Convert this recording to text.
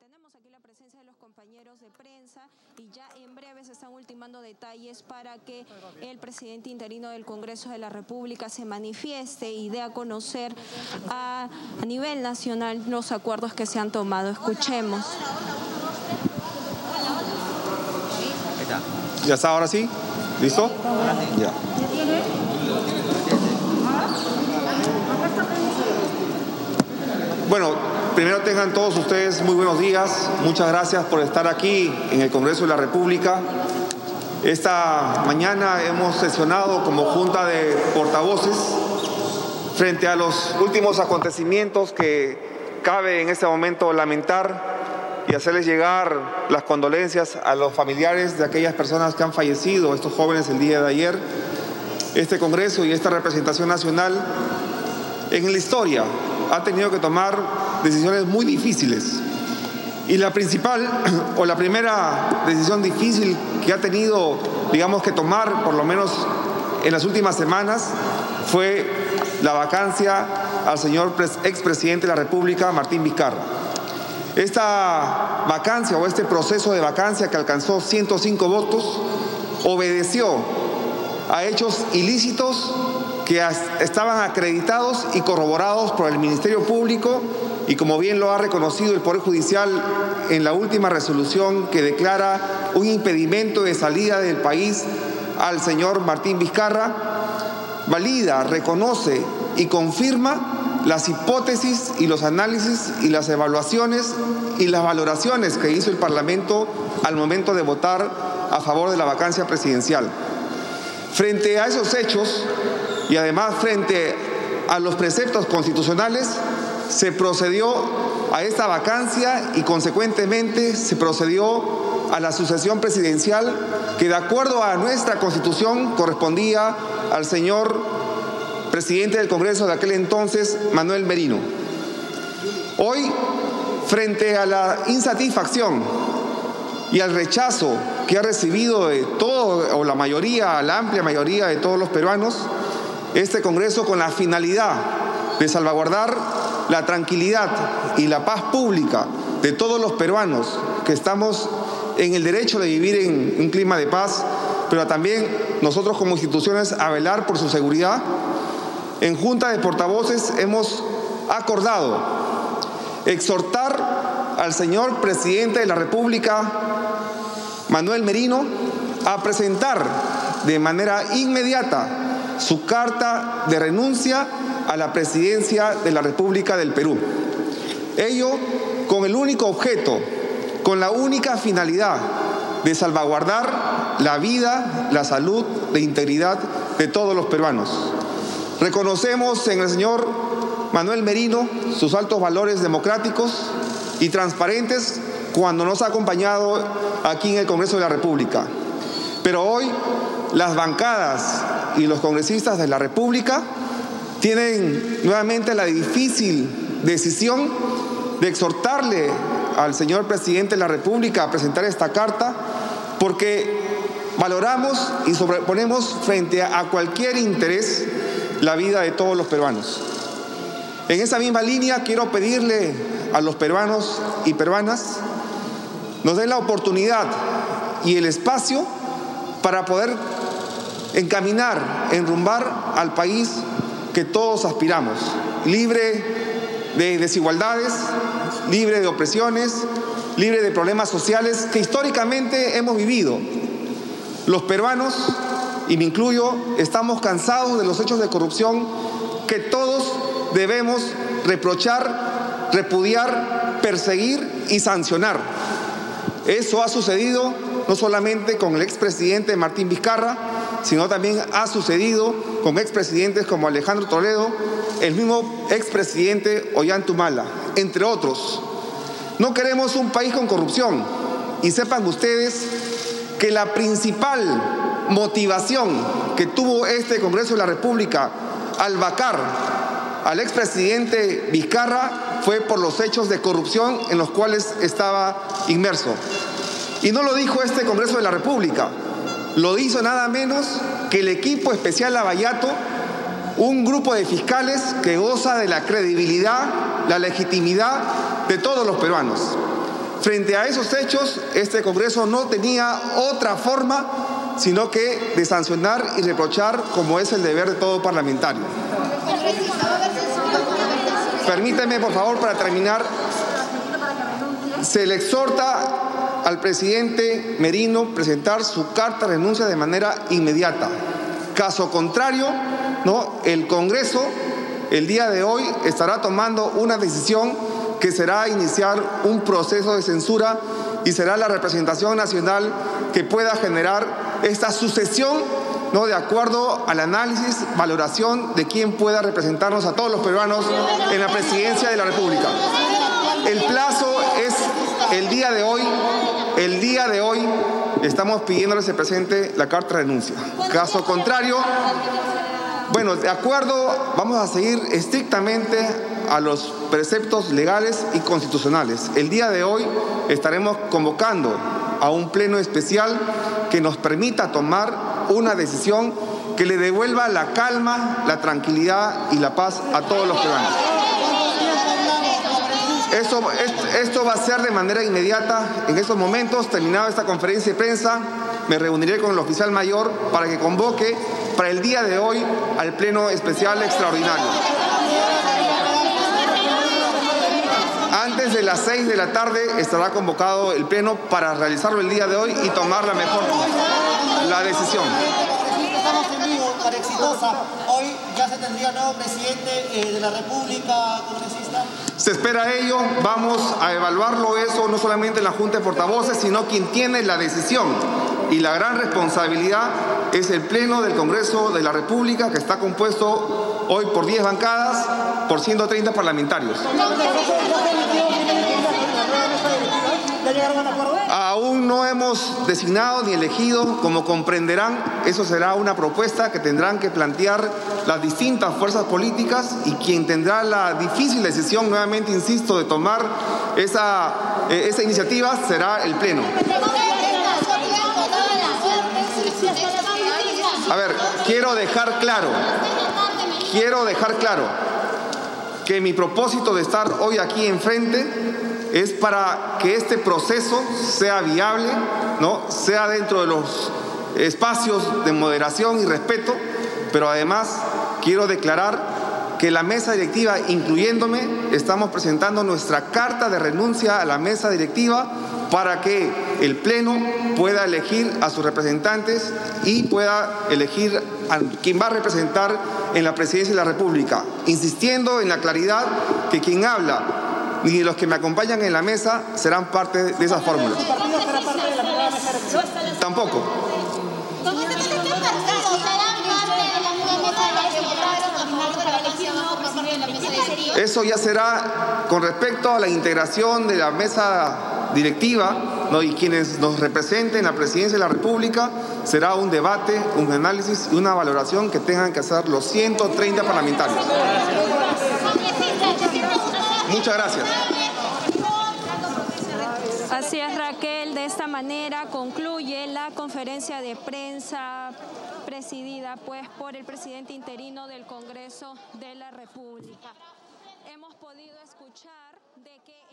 Tenemos aquí la presencia de los compañeros de prensa y ya en breve se están ultimando detalles para que el presidente interino del Congreso de la República se manifieste y dé a conocer a, nivel nacional los acuerdos que se han tomado. Escuchemos. ¿Ya está ahora sí? ¿Listo? Ya. Bueno, primero tengan todos ustedes muy buenos días. Muchas gracias por estar aquí en el Congreso de la República. Esta mañana hemos sesionado como Junta de Portavoces frente a los últimos acontecimientos que cabe en este momento lamentar y hacerles llegar las condolencias a los familiares de aquellas personas que han fallecido, estos jóvenes el día de ayer. Este Congreso y esta representación nacional en la historia ha tenido que tomar decisiones muy difíciles. Y la principal o la primera decisión difícil que ha tenido, digamos, que tomar, por lo menos en las últimas semanas, fue la vacancia al señor expresidente de la República, Martín Vizcarra. Esta vacancia o este proceso de vacancia que alcanzó 105 votos obedeció a hechos ilícitos que estaban acreditados y corroborados por el Ministerio Público y como bien lo ha reconocido el Poder Judicial en la última resolución que declara un impedimento de salida del país al señor Martín Vizcarra, valida, reconoce y confirma las hipótesis y los análisis y las evaluaciones y las valoraciones que hizo el Parlamento al momento de votar a favor de la vacancia presidencial. Frente a esos hechos, y además frente a los preceptos constitucionales se procedió a esta vacancia y consecuentemente se procedió a la sucesión presidencial que de acuerdo a nuestra constitución correspondía al señor presidente del Congreso de aquel entonces, Manuel Merino. Hoy, frente a la insatisfacción y al rechazo que ha recibido de todo o la mayoría, la amplia mayoría de todos los peruanos, este Congreso con la finalidad de salvaguardar la tranquilidad y la paz pública de todos los peruanos que estamos en el derecho de vivir en un clima de paz, pero también nosotros como instituciones a velar por su seguridad. En Junta de Portavoces hemos acordado exhortar al señor presidente de la República, Manuel Merino, a presentar de manera inmediata su carta de renuncia a la presidencia de la República del Perú. Ello con el único objeto, con la única finalidad de salvaguardar la vida, la salud, la integridad de todos los peruanos. Reconocemos en el señor Manuel Merino sus altos valores democráticos y transparentes cuando nos ha acompañado aquí en el Congreso de la República. Pero hoy las bancadas y los congresistas de la República tienen nuevamente la difícil decisión de exhortarle al señor presidente de la República a presentar esta carta porque valoramos y sobreponemos frente a cualquier interés la vida de todos los peruanos. En esa misma línea quiero pedirle a los peruanos y peruanas nos den la oportunidad y el espacio para poder encaminar, enrumbar al país que todos aspiramos, libre de desigualdades, libre de opresiones, libre de problemas sociales que históricamente hemos vivido. Los peruanos, y me incluyo, estamos cansados de los hechos de corrupción que todos debemos reprochar, repudiar, perseguir y sancionar. Eso ha sucedido no solamente con el expresidente Martín Vizcarra, sino también ha sucedido con expresidentes como Alejandro Toledo, el mismo expresidente Ollantumala, entre otros. No queremos un país con corrupción y sepan ustedes que la principal motivación que tuvo este Congreso de la República al vacar al expresidente Vizcarra fue por los hechos de corrupción en los cuales estaba inmerso. Y no lo dijo este Congreso de la República, lo hizo nada menos que el equipo especial Lavallato, un grupo de fiscales que goza de la credibilidad, la legitimidad de todos los peruanos. Frente a esos hechos, este Congreso no tenía otra forma sino que de sancionar y reprochar como es el deber de todo parlamentario. Permíteme, por favor, para terminar, se le exhorta al presidente Merino presentar su carta de renuncia de manera inmediata. Caso contrario, ¿no? el Congreso el día de hoy estará tomando una decisión que será iniciar un proceso de censura y será la representación nacional que pueda generar esta sucesión ¿no? de acuerdo al análisis, valoración de quién pueda representarnos a todos los peruanos en la presidencia de la República. El plazo es el día de hoy, el día de hoy estamos pidiéndole se presente la carta de renuncia. Caso contrario, bueno, de acuerdo, vamos a seguir estrictamente a los preceptos legales y constitucionales. El día de hoy estaremos convocando a un pleno especial que nos permita tomar una decisión que le devuelva la calma, la tranquilidad y la paz a todos los peruanos. Esto, va a ser de manera inmediata. En estos momentos, terminada esta conferencia de prensa, me reuniré con el oficial mayor para que convoque para el día de hoy al Pleno Especial Extraordinario. Antes de las seis de la tarde estará convocado el Pleno para realizarlo el día de hoy y tomar la mejor la decisión. Exitosa. Hoy ya se tendría nuevo presidente eh, de la República Congresista. Se espera ello, vamos a evaluarlo eso no solamente en la Junta de Portavoces, sino quien tiene la decisión y la gran responsabilidad es el Pleno del Congreso de la República que está compuesto hoy por 10 bancadas, por 130 parlamentarios. Aún no hemos designado ni elegido, como comprenderán, eso será una propuesta que tendrán que plantear las distintas fuerzas políticas y quien tendrá la difícil decisión, nuevamente insisto, de tomar esa, eh, esa iniciativa será el Pleno. A ver, quiero dejar claro, quiero dejar claro que mi propósito de estar hoy aquí enfrente es para que este proceso sea viable, ¿no? sea dentro de los espacios de moderación y respeto, pero además quiero declarar que la mesa directiva, incluyéndome, estamos presentando nuestra carta de renuncia a la mesa directiva para que el Pleno pueda elegir a sus representantes y pueda elegir a quien va a representar en la presidencia de la República, insistiendo en la claridad que quien habla y los que me acompañan en la mesa serán parte de esa fórmula. Tampoco. Eso ya será con respecto a la integración de la mesa directiva y quienes nos representen en la presidencia de la República, será un debate, un análisis y una valoración que tengan que hacer los 130 parlamentarios. Muchas gracias. Así es, Raquel. De esta manera concluye la conferencia de prensa presidida pues, por el presidente interino del Congreso de la República. Hemos podido escuchar de que...